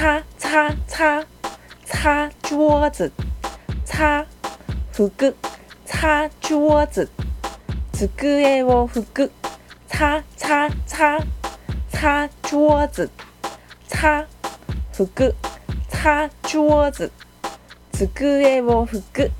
擦擦擦擦桌子擦服擦桌子机を拭く擦擦擦擦桌子擦服擦桌子机を拭く